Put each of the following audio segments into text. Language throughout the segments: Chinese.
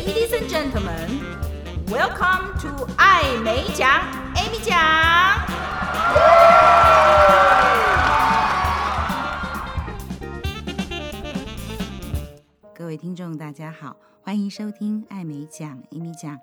Ladies and gentlemen, welcome to 爱美奖，Amy 奖。各位听众，大家好，欢迎收听爱美奖，Amy 奖。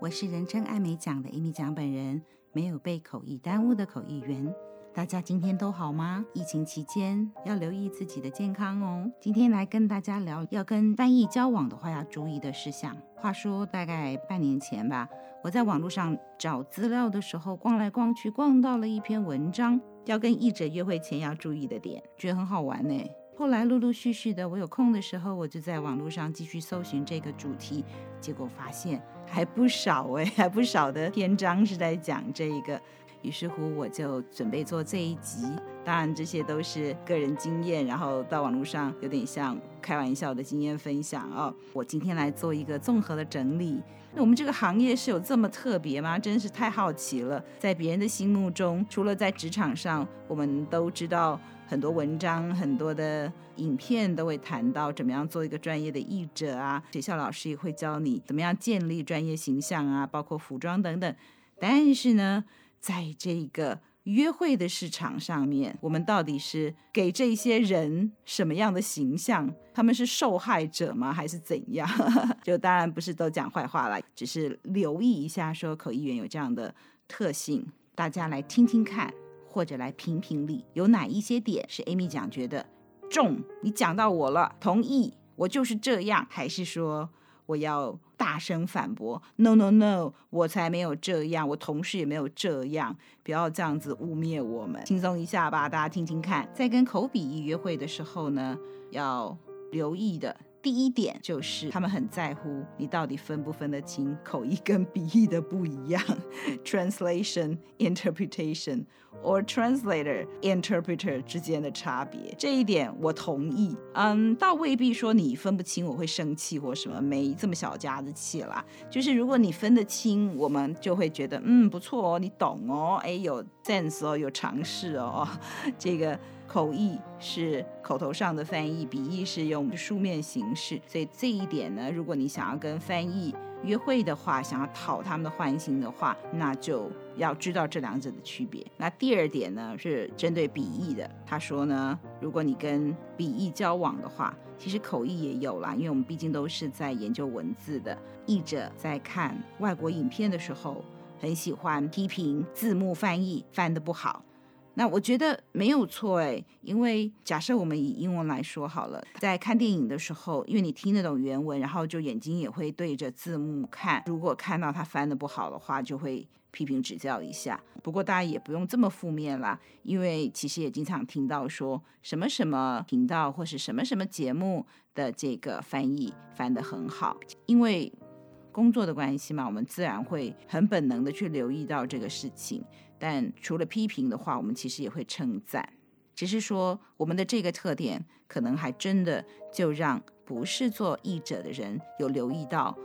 我是人称爱美奖的 Amy 奖本人，没有被口译耽误的口译员。大家今天都好吗？疫情期间要留意自己的健康哦。今天来跟大家聊，要跟翻译交往的话要注意的事项。话说，大概半年前吧，我在网络上找资料的时候，逛来逛去，逛到了一篇文章，要跟译者约会前要注意的点，觉得很好玩呢。后来陆陆续续的，我有空的时候，我就在网络上继续搜寻这个主题，结果发现还不少哎，还不少的篇章是在讲这个。于是乎，我就准备做这一集。当然，这些都是个人经验，然后到网络上有点像开玩笑的经验分享哦。我今天来做一个综合的整理。那我们这个行业是有这么特别吗？真是太好奇了。在别人的心目中，除了在职场上，我们都知道很多文章、很多的影片都会谈到怎么样做一个专业的译者啊。学校老师也会教你怎么样建立专业形象啊，包括服装等等。但是呢，在这个约会的市场上面，我们到底是给这些人什么样的形象？他们是受害者吗？还是怎样？就当然不是都讲坏话了，只是留意一下，说口译员有这样的特性，大家来听听看，或者来评评理，有哪一些点是 Amy 讲觉得中？你讲到我了，同意，我就是这样，还是说我要？大声反驳！No No No，我才没有这样，我同事也没有这样，不要这样子污蔑我们，轻松一下吧，大家听听看。在跟口笔译约会的时候呢，要留意的第一点就是，他们很在乎你到底分不分得清口译跟笔译的不一样，translation interpretation or translator interpreter 之间的差别。这一点我同意，嗯，倒未必说你分不清我会生气或什么，没这么小家子气啦。就是如果你分得清，我们就会觉得嗯不错哦，你懂哦，哎有 sense 哦，有尝试哦，这个。口译是口头上的翻译，笔译是用书面形式，所以这一点呢，如果你想要跟翻译约会的话，想要讨他们的欢心的话，那就要知道这两者的区别。那第二点呢，是针对笔译的，他说呢，如果你跟笔译交往的话，其实口译也有啦，因为我们毕竟都是在研究文字的，译者在看外国影片的时候，很喜欢批评字幕翻译翻得不好。那我觉得没有错哎，因为假设我们以英文来说好了，在看电影的时候，因为你听得懂原文，然后就眼睛也会对着字幕看。如果看到他翻得不好的话，就会批评指教一下。不过大家也不用这么负面啦，因为其实也经常听到说什么什么频道或是什么什么节目的这个翻译翻得很好，因为工作的关系嘛，我们自然会很本能的去留意到这个事情。但除了批评的话，我们其实也会称赞，只是说我们的这个特点，可能还真的就让不是做译者的人有留意到。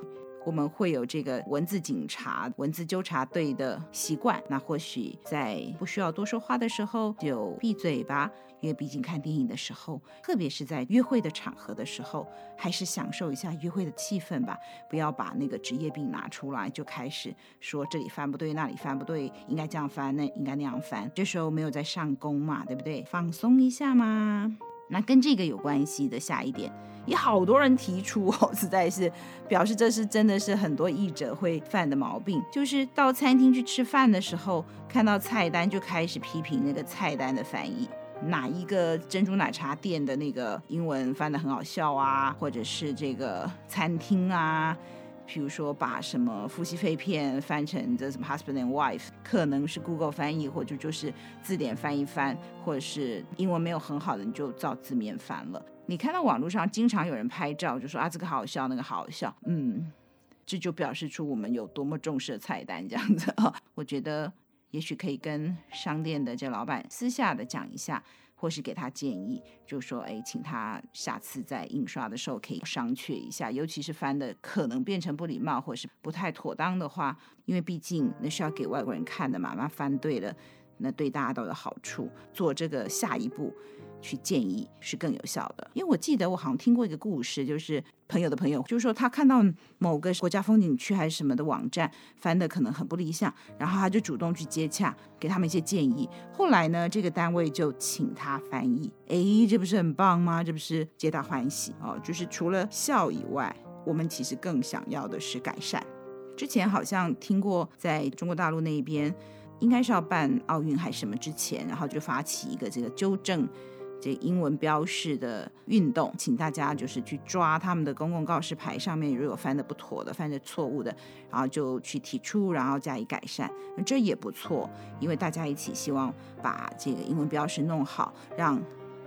我们会有这个文字警察、文字纠察队的习惯，那或许在不需要多说话的时候就闭嘴吧，因为毕竟看电影的时候，特别是在约会的场合的时候，还是享受一下约会的气氛吧，不要把那个职业病拿出来就开始说这里翻不对，那里翻不对，应该这样翻，那应该那样翻，这时候没有在上工嘛，对不对？放松一下嘛。那跟这个有关系的下一点。也好多人提出哦，实在是表示这是真的是很多译者会犯的毛病，就是到餐厅去吃饭的时候，看到菜单就开始批评那个菜单的翻译，哪一个珍珠奶茶店的那个英文翻得很好笑啊，或者是这个餐厅啊。比如说，把什么夫妻肺片翻成这什么 husband and wife，可能是 Google 翻译，或者就是字典翻一翻，或者是英文没有很好的，你就照字面翻了。你看到网络上经常有人拍照，就说啊这个好笑，那个好笑，嗯，这就表示出我们有多么重视菜单这样子。我觉得也许可以跟商店的这老板私下的讲一下。或是给他建议，就说，哎，请他下次在印刷的时候可以商榷一下，尤其是翻的可能变成不礼貌或是不太妥当的话，因为毕竟那是要给外国人看的嘛，那翻对了，那对大家都有好处。做这个下一步，去建议是更有效的。因为我记得我好像听过一个故事，就是朋友的朋友，就是说他看到某个国家风景区还是什么的网站翻的可能很不理想，然后他就主动去接洽，给他们一些建议。后来呢，这个单位就请他翻译，诶，这不是很棒吗？这不是皆大欢喜哦？就是除了笑以外，我们其实更想要的是改善。之前好像听过，在中国大陆那边，应该是要办奥运还是什么之前，然后就发起一个这个纠正这英文标示的运动，请大家就是去抓他们的公共告示牌上面如果翻的不妥的、翻的错误的，然后就去提出，然后加以改善。这也不错，因为大家一起希望把这个英文标示弄好，让。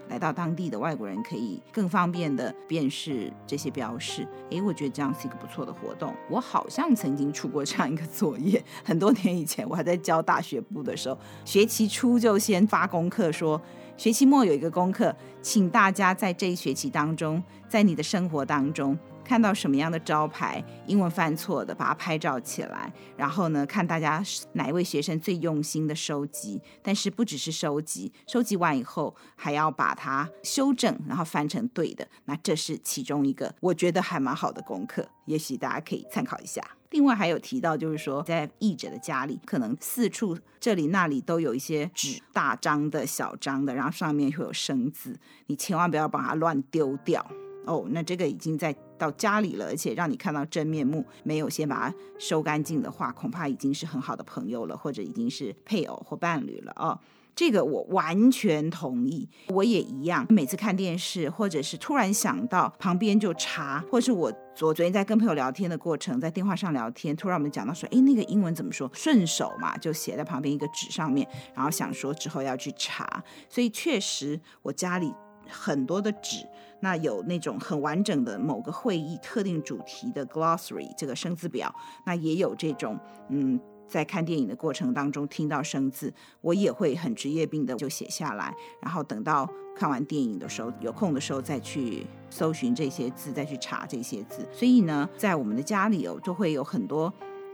来到当地的外国人可以更方便地辨识这些标示。诶，我觉得这样是一个不错的活动。我好像曾经出过这样一个作业，很多年以前，我还在教大学部的时候，学期初就先发功课说，学期末有一个功课，请大家在这一学期当中，在你的生活当中。看到什么样的招牌，英文犯错的，把它拍照起来，然后呢，看大家哪一位学生最用心的收集。但是不只是收集，收集完以后还要把它修正，然后翻成对的。那这是其中一个我觉得还蛮好的功课，也许大家可以参考一下。另外还有提到，就是说在译者的家里，可能四处这里那里都有一些纸，大张的小张的，然后上面会有生字，你千万不要把它乱丢掉。哦，那这个已经在到家里了，而且让你看到真面目，没有先把它收干净的话，恐怕已经是很好的朋友了，或者已经是配偶或伴侣了哦。这个我完全同意，我也一样。每次看电视，或者是突然想到旁边就查，或是我昨昨天在跟朋友聊天的过程，在电话上聊天，突然我们讲到说，哎，那个英文怎么说？顺手嘛，就写在旁边一个纸上面，然后想说之后要去查，所以确实我家里。很多的纸，那有那种很完整的某个会议特定主题的 glossary 这个生字表，那也有这种，嗯，在看电影的过程当中听到生字，我也会很职业病的就写下来，然后等到看完电影的时候有空的时候再去搜寻这些字，再去查这些字。所以呢，在我们的家里哦，就会有很多。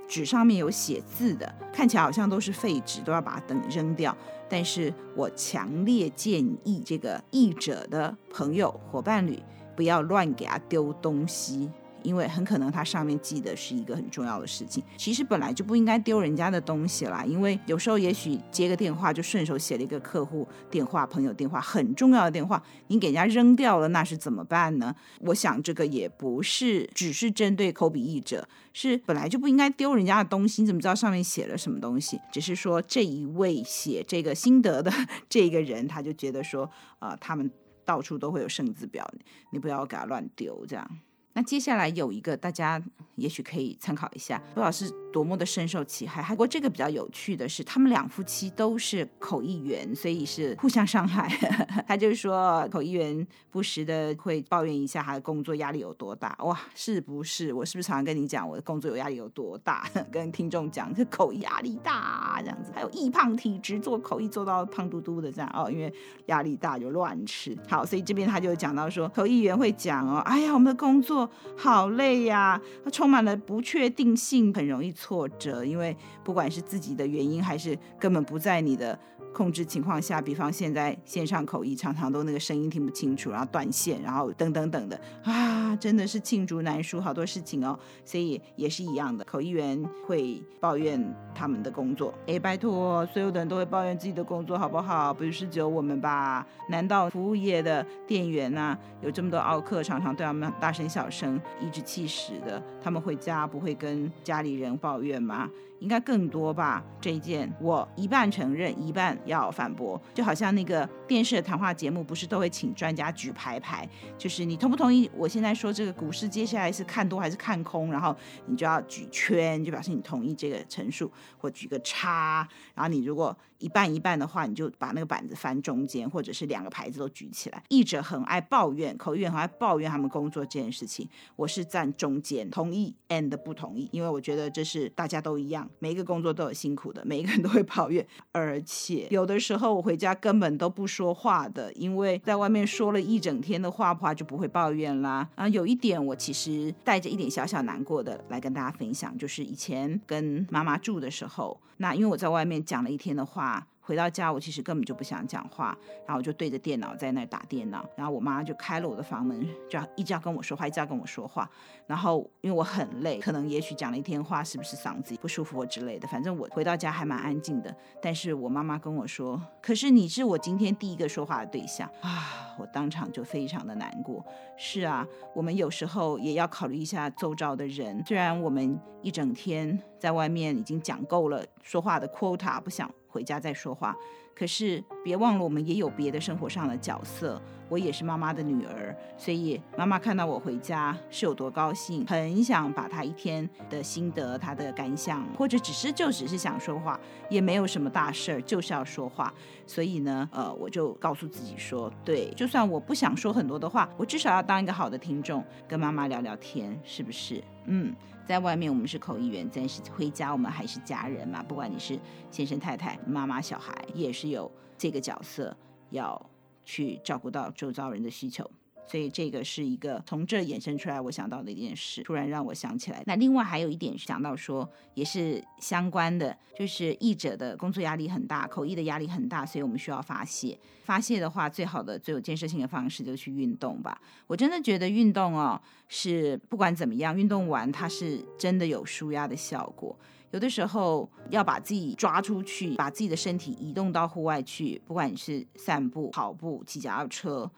纸上面有写字的，看起来好像都是废纸，都要把它等扔掉。但是我强烈建议这个译者的朋友、伙伴侣，不要乱给他丢东西。因为很可能他上面记的是一个很重要的事情，其实本来就不应该丢人家的东西啦。因为有时候也许接个电话就顺手写了一个客户电话、朋友电话，很重要的电话，你给人家扔掉了，那是怎么办呢？我想这个也不是只是针对口笔译者，是本来就不应该丢人家的东西。你怎么知道上面写了什么东西？只是说这一位写这个心得的这个人，他就觉得说，呃，他们到处都会有生字表，你不要给他乱丢，这样。那接下来有一个大家也许可以参考一下，不知道是多么的深受其害。不过这个比较有趣的是，他们两夫妻都是口译员，所以是互相伤害。他就是说，口译员不时的会抱怨一下他的工作压力有多大。哇，是不是？我是不是常常跟你讲我的工作有压力有多大？跟听众讲，这口译压力大这样子。还有易胖体质，做口译做到胖嘟嘟的这样哦，因为压力大就乱吃。好，所以这边他就讲到说，口译员会讲哦，哎呀，我们的工作。好累呀，它充满了不确定性，很容易挫折，因为不管是自己的原因，还是根本不在你的。控制情况下，比方现在线上口译常常都那个声音听不清楚，然后断线，然后等等等的啊，真的是罄竹难书，好多事情哦。所以也是一样的，口译员会抱怨他们的工作。哎，拜托，所有的人都会抱怨自己的工作，好不好？不是只有我们吧？难道服务业的店员呐、有这么多奥客，常常对他们大声小声、颐指气使的，他们回家不会跟家里人抱怨吗？应该更多吧？这一件我一半承认，一半要反驳。就好像那个电视的谈话节目，不是都会请专家举牌牌，就是你同不同意？我现在说这个股市接下来是看多还是看空，然后你就要举圈，就表示你同意这个陈述，或举个叉。然后你如果一半一半的话，你就把那个板子翻中间，或者是两个牌子都举起来。译者很爱抱怨，口译员很爱抱怨他们工作这件事情。我是站中间，同意 and 不同意，因为我觉得这是大家都一样。每一个工作都有辛苦的，每一个人都会抱怨，而且有的时候我回家根本都不说话的，因为在外面说了一整天的话，话就不会抱怨啦。啊，有一点我其实带着一点小小难过的来跟大家分享，就是以前跟妈妈住的时候，那因为我在外面讲了一天的话。回到家，我其实根本就不想讲话，然后我就对着电脑在那打电脑，然后我妈就开了我的房门，就要一直要跟我说话，一直要跟我说话。然后因为我很累，可能也许讲了一天话，是不是嗓子不舒服之类的？反正我回到家还蛮安静的。但是我妈妈跟我说：“可是你是我今天第一个说话的对象啊！”我当场就非常的难过。是啊，我们有时候也要考虑一下周遭的人。虽然我们一整天在外面已经讲够了说话的 quota，不想回家再说话。可是别忘了，我们也有别的生活上的角色。我也是妈妈的女儿，所以妈妈看到我回家是有多高兴，很想把她一天的心得、她的感想，或者只是就只是想说话，也没有什么大事儿，就是要说话。所以呢，呃，我就告诉自己说，对，就算我不想说很多的话，我至少要当一个好的听众，跟妈妈聊聊天，是不是？嗯，在外面我们是口译员，但是回家我们还是家人嘛。不管你是先生、太太、妈妈、小孩，也是有这个角色要去照顾到周遭人的需求。所以这个是一个从这衍生出来我想到的一件事，突然让我想起来。那另外还有一点想到说，也是相关的，就是译者的工作压力很大，口译的压力很大，所以我们需要发泄。发泄的话，最好的、最有建设性的方式就是去运动吧。我真的觉得运动哦，是不管怎么样，运动完它是真的有舒压的效果。有的时候要把自己抓出去，把自己的身体移动到户外去，不管你是散步、跑步、骑脚踏车。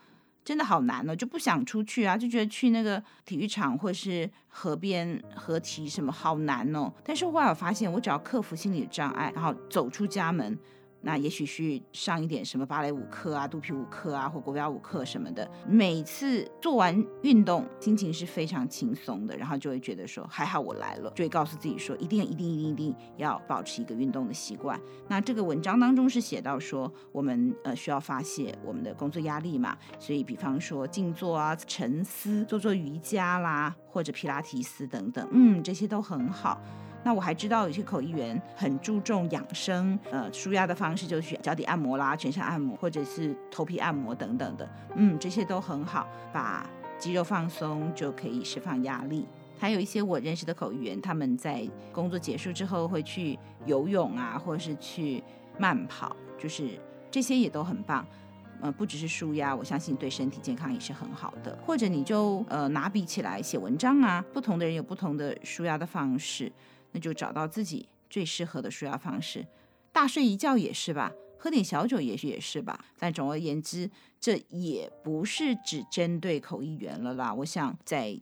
真的好难哦，就不想出去啊，就觉得去那个体育场或是河边河堤什么好难哦。但是后来我发现，我只要克服心理障碍，然后走出家门。那也许去上一点什么芭蕾舞课啊、肚皮舞课啊，或国标舞课什么的。每次做完运动，心情是非常轻松的，然后就会觉得说还好我来了，就会告诉自己说一定、一定、一定、一定要保持一个运动的习惯。那这个文章当中是写到说，我们呃需要发泄我们的工作压力嘛，所以比方说静坐啊、沉思、做做瑜伽啦，或者皮拉提斯等等，嗯，这些都很好。那我还知道有些口译员很注重养生，呃，舒压的方式就是脚底按摩啦、全身按摩，或者是头皮按摩等等的，嗯，这些都很好，把肌肉放松就可以释放压力。还有一些我认识的口译员，他们在工作结束之后会去游泳啊，或者是去慢跑，就是这些也都很棒，呃，不只是舒压，我相信对身体健康也是很好的。或者你就呃拿笔起来写文章啊，不同的人有不同的舒压的方式。那就找到自己最适合的舒压方式，大睡一觉也是吧，喝点小酒也许也是吧。但总而言之，这也不是只针对口译员了啦。我想在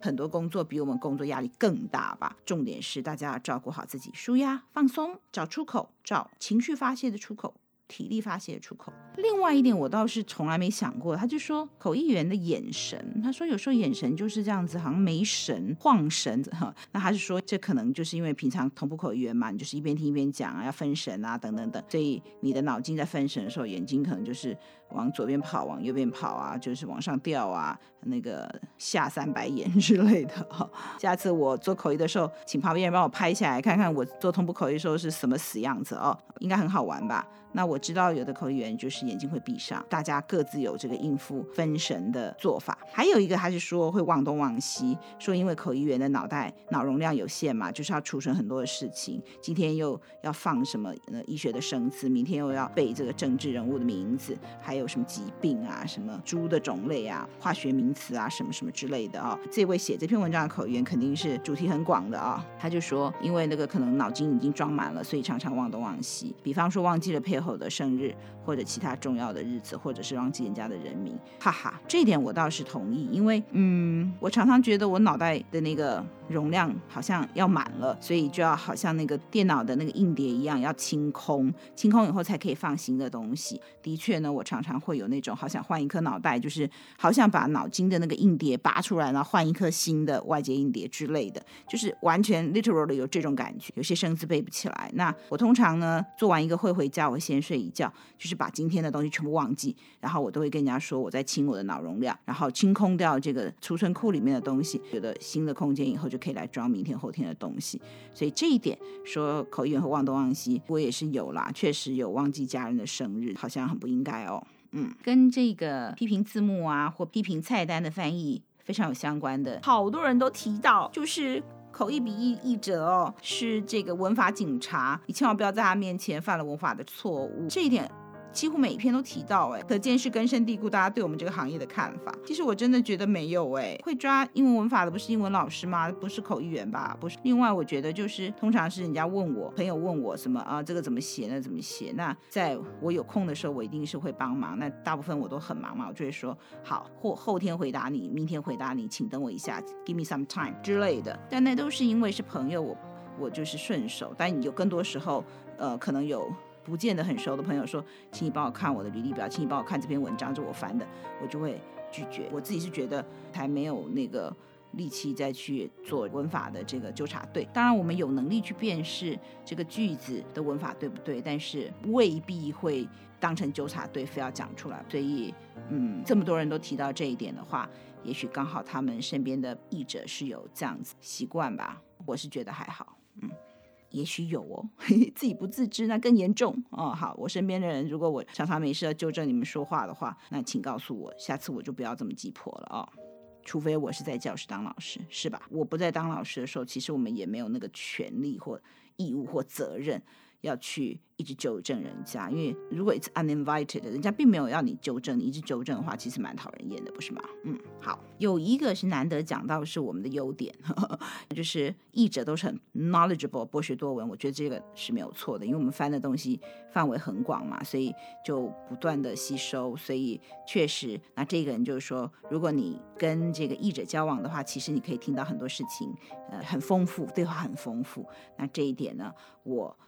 很多工作比我们工作压力更大吧。重点是大家要照顾好自己，舒压放松，找出口，找情绪发泄的出口。体力发泄的出口。另外一点，我倒是从来没想过。他就说口译员的眼神，他说有时候眼神就是这样子，好像没神、晃神哈。那他是说，这可能就是因为平常同步口译员嘛，你就是一边听一边讲啊，要分神啊，等等等。所以你的脑筋在分神的时候，眼睛可能就是往左边跑，往右边跑啊，就是往上吊啊，那个下三白眼之类的哈。下次我做口译的时候，请旁边人帮我拍下来，看看我做同步口译的时候是什么死样子哦，应该很好玩吧？那我知道有的口译员就是眼睛会闭上，大家各自有这个应付分神的做法。还有一个，他是说会忘东忘西，说因为口译员的脑袋脑容量有限嘛，就是要储存很多的事情。今天又要放什么呃医学的生词，明天又要背这个政治人物的名字，还有什么疾病啊，什么猪的种类啊，化学名词啊，什么什么之类的啊、哦。这位写这篇文章的口译员肯定是主题很广的啊、他就说，因为那个可能脑筋已经装满了，所以常常忘东忘西。比方说忘记了配偶。的生日或者其他重要的日子，或者是忘记人家的人名，哈哈，这一点我倒是同意，因为嗯，我常常觉得我脑袋的那个容量好像要满了，所以就要好像那个电脑的那个硬碟一样要清空，清空以后才可以放新的东西。的确呢，我常常会有那种好想换一颗脑袋，就是好想把脑筋的那个硬碟拔出来，然后换一颗新的外接硬碟之类的，就是完全 literally 有这种感觉。有些生字背不起来，那我通常呢做完一个会回家，我。先睡一觉，就是把今天的东西全部忘记，然后我都会跟人家说我在清我的脑容量，然后清空掉这个储存库里面的东西，觉得新的空间以后就可以来装明天后天的东西。所以这一点说口译员会忘东忘西，我也是有啦，确实有忘记家人的生日，好像很不应该哦。嗯，跟这个批评字幕啊或批评菜单的翻译非常有相关的，好多人都提到就是。口译笔译译者哦，是这个文法警察，你千万不要在他面前犯了文法的错误，这一点。几乎每一篇都提到，哎，可见是根深蒂固，大家对我们这个行业的看法。其实我真的觉得没有，哎，会抓英文文法的不是英文老师吗？不是口译员吧？不是。另外，我觉得就是通常是人家问我，朋友问我什么啊，这个怎么写，那怎么写？那在我有空的时候，我一定是会帮忙。那大部分我都很忙嘛，我就会说好，或后天回答你，明天回答你，请等我一下，give me some time 之类的。但那都是因为是朋友，我我就是顺手。但有更多时候，呃，可能有。不见得很熟的朋友说，请你帮我看我的履历表，请你帮我看这篇文章，这我翻的，我就会拒绝。我自己是觉得还没有那个力气再去做文法的这个纠察队。当然，我们有能力去辨识这个句子的文法对不对，但是未必会当成纠察队非要讲出来。所以，嗯，这么多人都提到这一点的话，也许刚好他们身边的译者是有这样子习惯吧。我是觉得还好，也许有哦，自己不自知那更严重哦。好，我身边的人，如果我常常没事要纠正你们说话的话，那请告诉我，下次我就不要这么急迫了哦。除非我是在教室当老师，是吧？我不在当老师的时候，其实我们也没有那个权利或义务或责任。要去一直纠正人家，因为如果 it's uninvited，人家并没有要你纠正，你一直纠正的话，其实蛮讨人厌的，不是吗？嗯，好，有一个是难得讲到是我们的优点，呵 呵就是译者都是很 knowledgeable，博学多闻，我觉得这个是没有错的，因为我们翻的东西范围很广嘛，所以就不断的吸收，所以确实，那这个人就是说，如果你跟这个译者交往的话，其实你可以听到很多事情，呃，很丰富，对话很丰富，那这一点呢，我。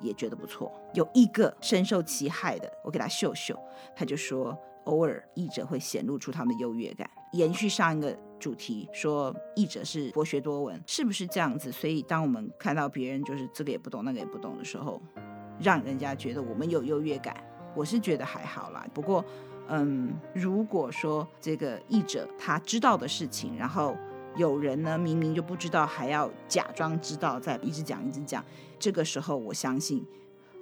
也觉得不错。有一个深受其害的，我给他秀秀，他就说，偶尔译者会显露出他们的优越感。延续上一个主题，说译者是博学多闻，是不是这样子？所以当我们看到别人就是这个也不懂，那个也不懂的时候，让人家觉得我们有优越感，我是觉得还好啦。不过，嗯，如果说这个译者他知道的事情，然后。有人呢，明明就不知道，还要假装知道，在一直讲一直讲。这个时候，我相信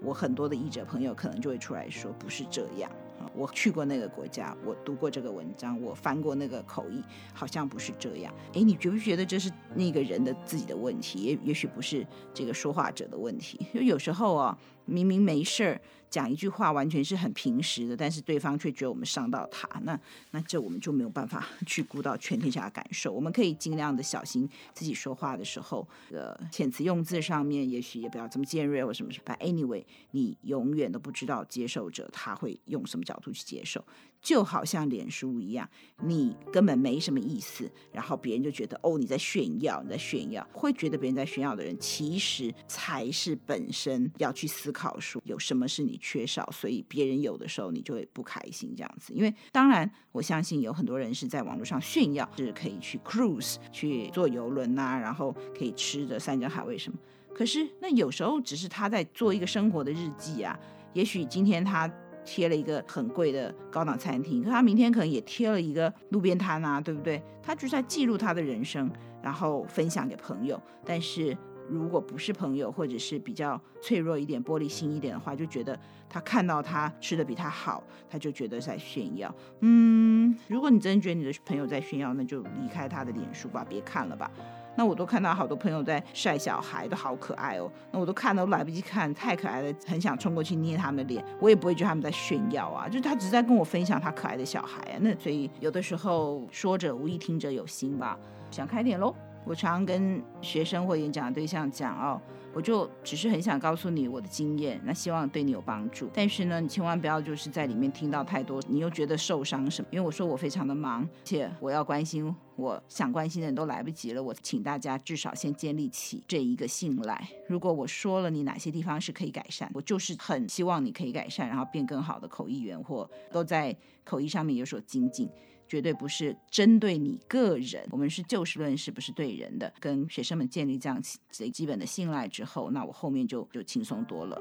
我很多的译者朋友可能就会出来说，不是这样。我去过那个国家，我读过这个文章，我翻过那个口译，好像不是这样。诶，你觉不觉得这是那个人的自己的问题？也也许不是这个说话者的问题。就有时候啊，明明没事儿。讲一句话完全是很平实的，但是对方却觉得我们伤到他，那那这我们就没有办法去顾到全天下的感受。我们可以尽量的小心自己说话的时候，呃，遣词用字上面也许也不要这么尖锐或什么什么。But anyway，你永远都不知道接受者他会用什么角度去接受。就好像脸书一样，你根本没什么意思，然后别人就觉得哦，你在炫耀，你在炫耀，会觉得别人在炫耀的人，其实才是本身要去思考说有什么是你缺少，所以别人有的时候你就会不开心这样子。因为当然，我相信有很多人是在网络上炫耀，是可以去 cruise 去坐游轮呐、啊，然后可以吃的山珍海味什么。可是那有时候只是他在做一个生活的日记啊，也许今天他。贴了一个很贵的高档餐厅，可他明天可能也贴了一个路边摊啊，对不对？他就是在记录他的人生，然后分享给朋友。但是如果不是朋友，或者是比较脆弱一点、玻璃心一点的话，就觉得他看到他吃的比他好，他就觉得在炫耀。嗯，如果你真的觉得你的朋友在炫耀，那就离开他的脸书吧，别看了吧。那我都看到好多朋友在晒小孩，都好可爱哦。那我都看都来不及看，太可爱了，很想冲过去捏他们的脸。我也不会觉得他们在炫耀啊，就是他只是在跟我分享他可爱的小孩啊。那所以有的时候说者无意，听者有心吧，想开点喽。我常跟学生或演讲的对象讲哦。我就只是很想告诉你我的经验，那希望对你有帮助。但是呢，你千万不要就是在里面听到太多，你又觉得受伤什么？因为我说我非常的忙，且我要关心我想关心的人都来不及了。我请大家至少先建立起这一个信赖。如果我说了你哪些地方是可以改善，我就是很希望你可以改善，然后变更好的口译员，或都在口译上面有所精进。绝对不是针对你个人，我们是就事论事，不是对人的。跟学生们建立这样最基本的信赖之后，那我后面就就轻松多了，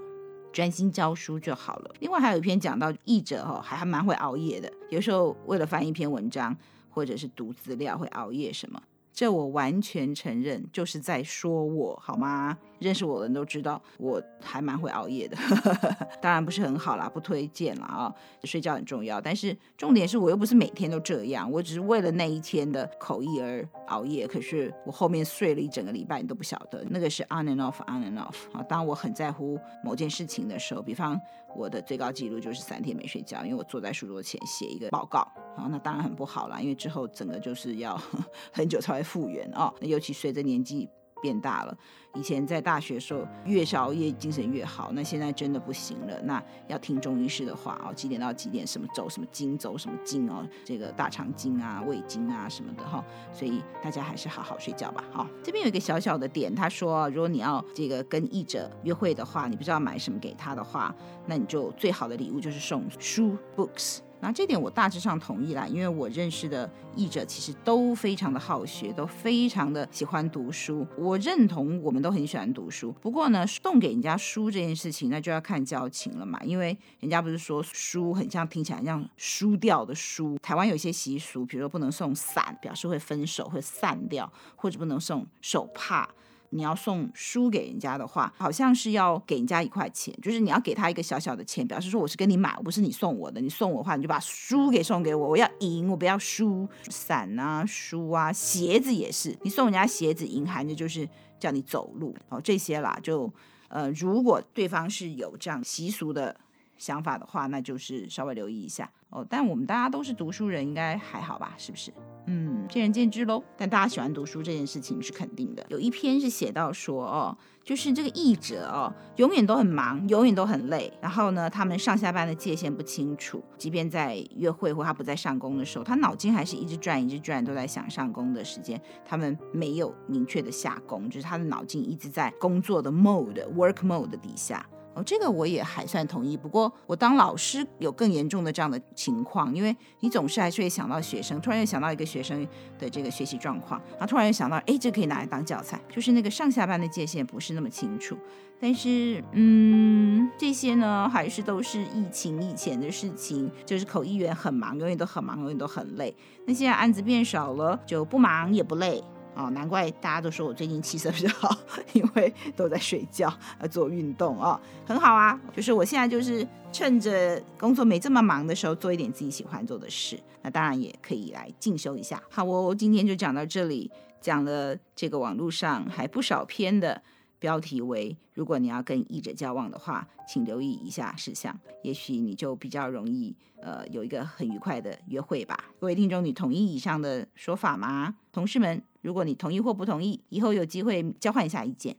专心教书就好了。另外还有一篇讲到译者哦，还还蛮会熬夜的，有时候为了翻一篇文章或者是读资料会熬夜什么。这我完全承认，就是在说我，好吗？认识我的人都知道，我还蛮会熬夜的，当然不是很好啦，不推荐啦啊。睡觉很重要，但是重点是我又不是每天都这样，我只是为了那一天的口译而熬夜。可是我后面睡了一整个礼拜，你都不晓得，那个是 on and off，on and off 啊。当我很在乎某件事情的时候，比方我的最高纪录就是三天没睡觉，因为我坐在书桌前写一个报告啊，那当然很不好啦，因为之后整个就是要 很久才会复原啊。那尤其随着年纪。变大了，以前在大学的时候越是熬夜精神越好，那现在真的不行了。那要听中医师的话哦，几点到几点什么走什么经走什么经哦，这个大肠经啊、胃经啊什么的哈。所以大家还是好好睡觉吧。好，这边有一个小小的点，他说如果你要这个跟译者约会的话，你不知道买什么给他的话，那你就最好的礼物就是送书 books。那这点我大致上同意啦，因为我认识的译者其实都非常的好学，都非常的喜欢读书。我认同我们都很喜欢读书，不过呢，送给人家书这件事情，那就要看交情了嘛。因为人家不是说书很像听起来像输掉的书，台湾有些习俗，比如说不能送伞，表示会分手会散掉，或者不能送手帕。你要送书给人家的话，好像是要给人家一块钱，就是你要给他一个小小的钱，表示说我是跟你买，我不是你送我的。你送我的话，你就把书给送给我，我要赢，我不要输。伞啊，书啊，鞋子也是，你送人家鞋子，隐含着就是叫你走路哦，这些啦，就呃，如果对方是有这样习俗的想法的话，那就是稍微留意一下哦。但我们大家都是读书人，应该还好吧？是不是？嗯，见仁见智喽。但大家喜欢读书这件事情是肯定的。有一篇是写到说，哦，就是这个译者哦，永远都很忙，永远都很累。然后呢，他们上下班的界限不清楚，即便在约会或他不在上工的时候，他脑筋还是一直转，一直转，都在想上工的时间。他们没有明确的下工，就是他的脑筋一直在工作的 mode，work mode 底下。哦，这个我也还算同意。不过我当老师有更严重的这样的情况，因为你总是还是会想到学生，突然又想到一个学生的这个学习状况，然后突然又想到，哎，这可以拿来当教材，就是那个上下班的界限不是那么清楚。但是，嗯，这些呢，还是都是疫情以前的事情，就是口译员很忙，永远都很忙，永远都很累。那现在案子变少了，就不忙也不累。哦，难怪大家都说我最近气色比较好，因为都在睡觉、呃做运动哦，很好啊。就是我现在就是趁着工作没这么忙的时候，做一点自己喜欢做的事。那当然也可以来进修一下。好，我今天就讲到这里，讲了这个网络上还不少篇的。标题为：如果你要跟译者交往的话，请留意以下事项，也许你就比较容易，呃，有一个很愉快的约会吧。各位听众，你同意以上的说法吗？同事们，如果你同意或不同意，以后有机会交换一下意见。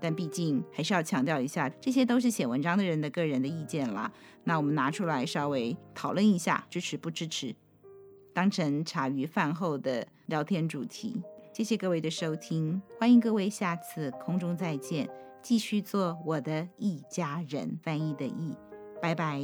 但毕竟还是要强调一下，这些都是写文章的人的个人的意见啦。那我们拿出来稍微讨论一下，支持不支持，当成茶余饭后的聊天主题。谢谢各位的收听，欢迎各位下次空中再见，继续做我的一家人，翻译的译，拜拜。